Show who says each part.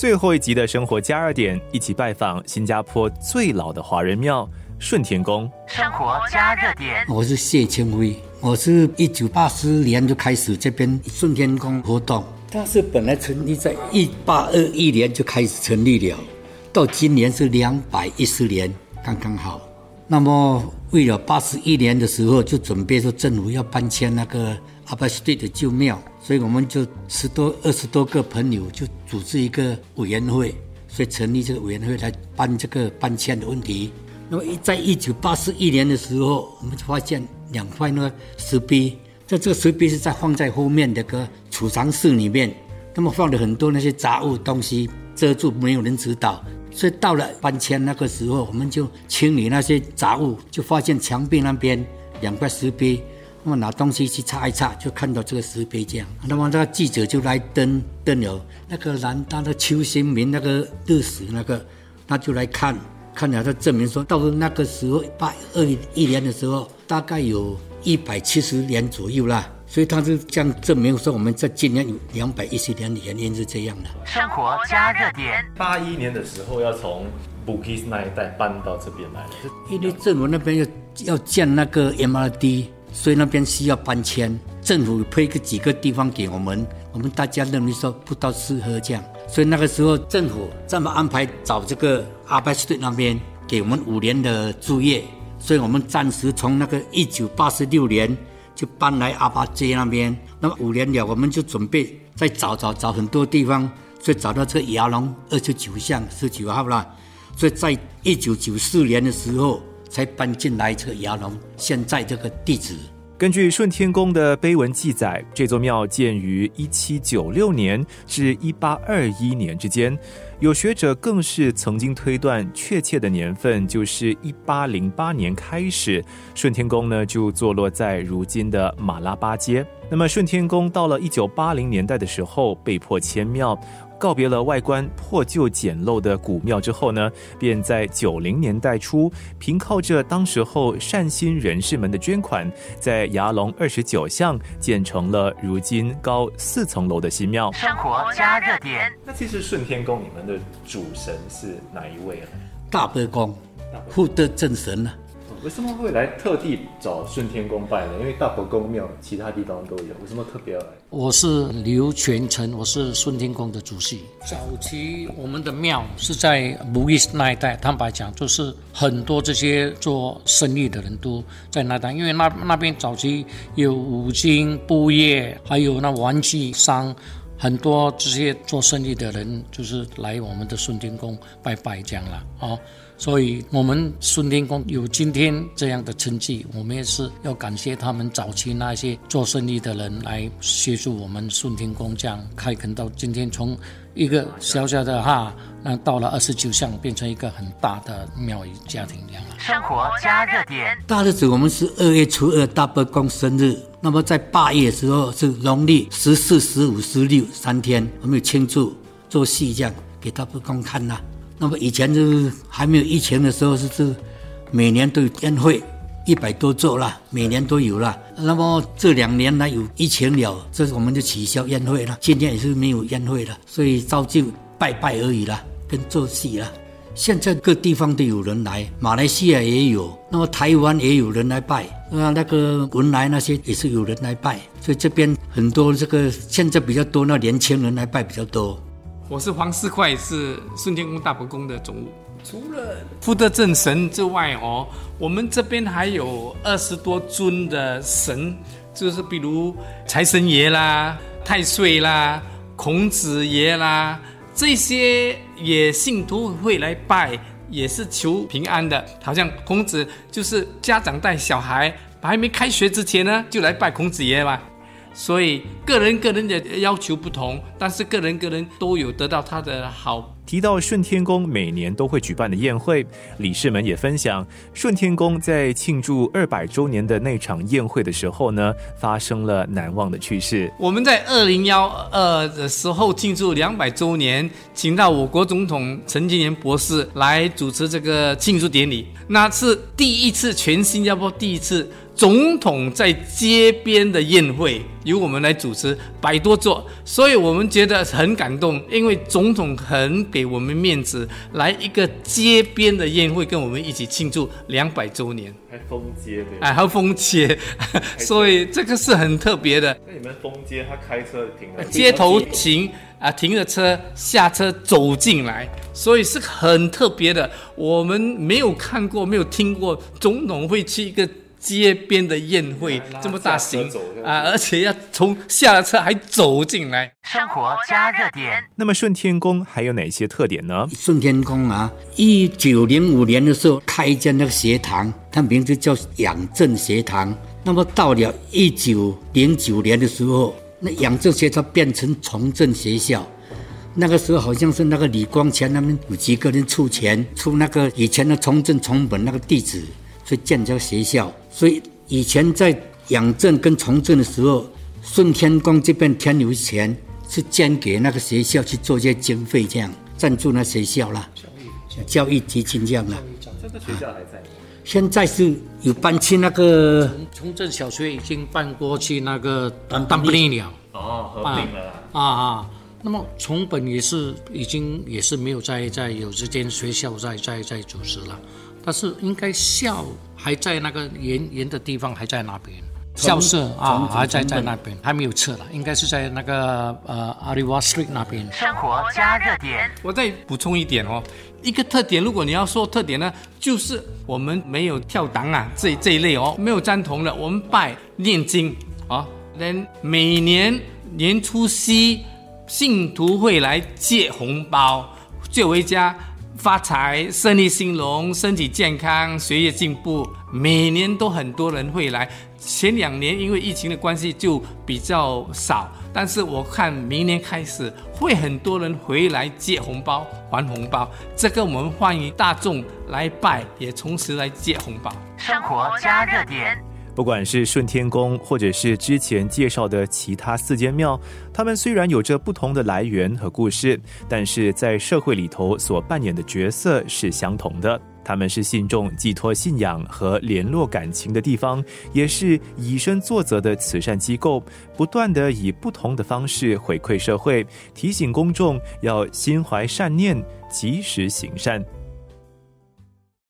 Speaker 1: 最后一集的生活加热点，一起拜访新加坡最老的华人庙顺天宫。生活
Speaker 2: 加热点，我是谢清辉，我是一九八四年就开始这边顺天宫活动。它是本来成立在一八二一年就开始成立了，到今年是两百一十年，刚刚好。那么为了八十一年的时候，就准备说政府要搬迁那个阿巴斯蒂的旧庙。所以我们就十多二十多个朋友就组织一个委员会，所以成立这个委员会来办这个搬迁的问题。那么在一九八四一年的时候，我们就发现两块那个石碑，在这个石碑是在放在后面的个储藏室里面，那么放了很多那些杂物东西遮住，没有人知道。所以到了搬迁那个时候，我们就清理那些杂物，就发现墙壁那边两块石碑。那么拿东西去擦一擦，就看到这个石碑这样。那么那个记者就来登登了那个南大的邱新民那个历史那个，他就来看，看了他证明说，到那个时候八二一年的时候，大概有一百七十年左右啦。所以他是这样证明说，我们在今年有两百一十年的原因是这样的。生活
Speaker 1: 加热点。八一年的时候要从布基斯那一带搬到这边来了，
Speaker 2: 因为政府那边要要建那个 MRD。所以那边需要搬迁，政府配个几个地方给我们，我们大家认为说不到适合这样，所以那个时候政府这么安排找这个阿巴斯顿那边给我们五年的住业，所以我们暂时从那个一九八十六年就搬来阿巴街那边，那么五年了我们就准备再找找找很多地方，所以找到这个亚龙二十九巷十九号了，所以在一九九四年的时候。才搬进来这个牙龙，现在这个地址。
Speaker 1: 根据顺天宫的碑文记载，这座庙建于一七九六年至一八二一年之间。有学者更是曾经推断，确切的年份就是一八零八年开始，顺天宫呢就坐落在如今的马拉巴街。那么顺天宫到了一九八零年代的时候，被迫迁庙。告别了外观破旧简陋的古庙之后呢，便在九零年代初，凭靠着当时候善心人士们的捐款，在牙龙二十九巷建成了如今高四层楼的新庙。生活加热点。那其实顺天宫你们的主神是哪一位啊？
Speaker 2: 大伯公，福德正神呢？
Speaker 1: 为什么会来特地找顺天宫拜呢？因为大伯公庙其他地方都有，为什么特别要来？
Speaker 3: 我是刘全成，我是顺天宫的主席。早期我们的庙是在木易那一带，坦白讲，就是很多这些做生意的人都在那带，因为那那边早期有五金、布业，还有那玩具商，很多这些做生意的人就是来我们的顺天宫拜拜这样了啊。所以，我们顺天宫有今天这样的成绩，我们也是要感谢他们早期那些做生意的人来协助我们顺天宫这样开垦到今天，从一个小小的哈，那到了二十九巷，变成一个很大的庙宇家庭这样。生活
Speaker 2: 加热点，大日子我们是二月初二大伯公生日，那么在八月的时候是农历十四、十五、十六三天，我们有庆祝做戏这样给大伯公看呐。那么以前就是还没有疫情的时候，是是每年都有宴会，一百多座了，每年都有了。那么这两年呢有疫情了，这我们就取消宴会了，今天也是没有宴会了，所以照旧拜拜而已了，跟做戏了。现在各地方都有人来，马来西亚也有，那么台湾也有人来拜，那那个文莱那些也是有人来拜，所以这边很多这个现在比较多，那年轻人来拜比较多。
Speaker 4: 我是黄世快，是顺天宫大伯宫的总务。除了福德正神之外，哦，我们这边还有二十多尊的神，就是比如财神爷啦、太岁啦、孔子爷啦，这些也信徒会来拜，也是求平安的。好像孔子就是家长带小孩，还没开学之前呢，就来拜孔子爷嘛。所以个人个人的要求不同，但是个人个人都有得到他的好
Speaker 1: 提到顺天宫每年都会举办的宴会，理事们也分享，顺天宫在庆祝二百周年的那场宴会的时候呢，发生了难忘的趣事。
Speaker 4: 我们在二零幺二的时候庆祝两百周年，请到我国总统陈金莲博士来主持这个庆祝典礼，那是第一次，全新加坡第一次。总统在街边的宴会由我们来主持，百多座，所以我们觉得很感动，因为总统很我们面子，来一个街边的宴会，跟我们一起庆祝两百周年，
Speaker 1: 还封街的，
Speaker 4: 哎，还封街，所以这个是很特别的。
Speaker 1: 那你们封街，他开车停了，
Speaker 4: 街头停啊，停着车下车走进来，所以是很特别的，我们没有看过，没有听过总统会去一个。街边的宴会这么大型啊，而且要从下了车还走进来。生活
Speaker 1: 加热点。那么顺天宫还有哪些特点呢？
Speaker 2: 顺天宫啊，一九零五年的时候开一间那个学堂，它名字叫养正学堂。那么到了一九零九年的时候，那养正学堂变成重振学校。那个时候好像是那个李光前他们有几个人出钱出那个以前的重正重本那个地址。去建这个学校，所以以前在养正跟重振的时候，顺天宫这边天有钱是捐给那个学校去做一些经费，这样赞助那学校啦，教育教育基金这样啦。
Speaker 1: 这个学校还在？
Speaker 2: 现在是有搬去那个
Speaker 3: 重振小学，已经搬过去那个当当不了。
Speaker 1: 哦，合并了啊
Speaker 3: 啊。那么重本也是已经也是没有在在有这间学校在在在组织了。但是应该校还在那个沿沿的地方还在那边，校舍啊还在在那边，还没有撤了，应该是在那个呃阿里瓦 Street 那边。生活
Speaker 4: 加热点，我再补充一点哦，一个特点，如果你要说特点呢，就是我们没有跳档啊这这一类哦，没有赞同的，我们拜念经啊，连每年年初七信徒会来借红包，借回家。发财、生意兴隆、身体健康、学业进步，每年都很多人会来。前两年因为疫情的关系就比较少，但是我看明年开始会很多人回来借红包、还红包。这个我们欢迎大众来拜，也同时来借红包。生活
Speaker 1: 加热点。不管是顺天宫，或者是之前介绍的其他四间庙，他们虽然有着不同的来源和故事，但是在社会里头所扮演的角色是相同的。他们是信众寄托信仰和联络感情的地方，也是以身作则的慈善机构，不断的以不同的方式回馈社会，提醒公众要心怀善念，及时行善。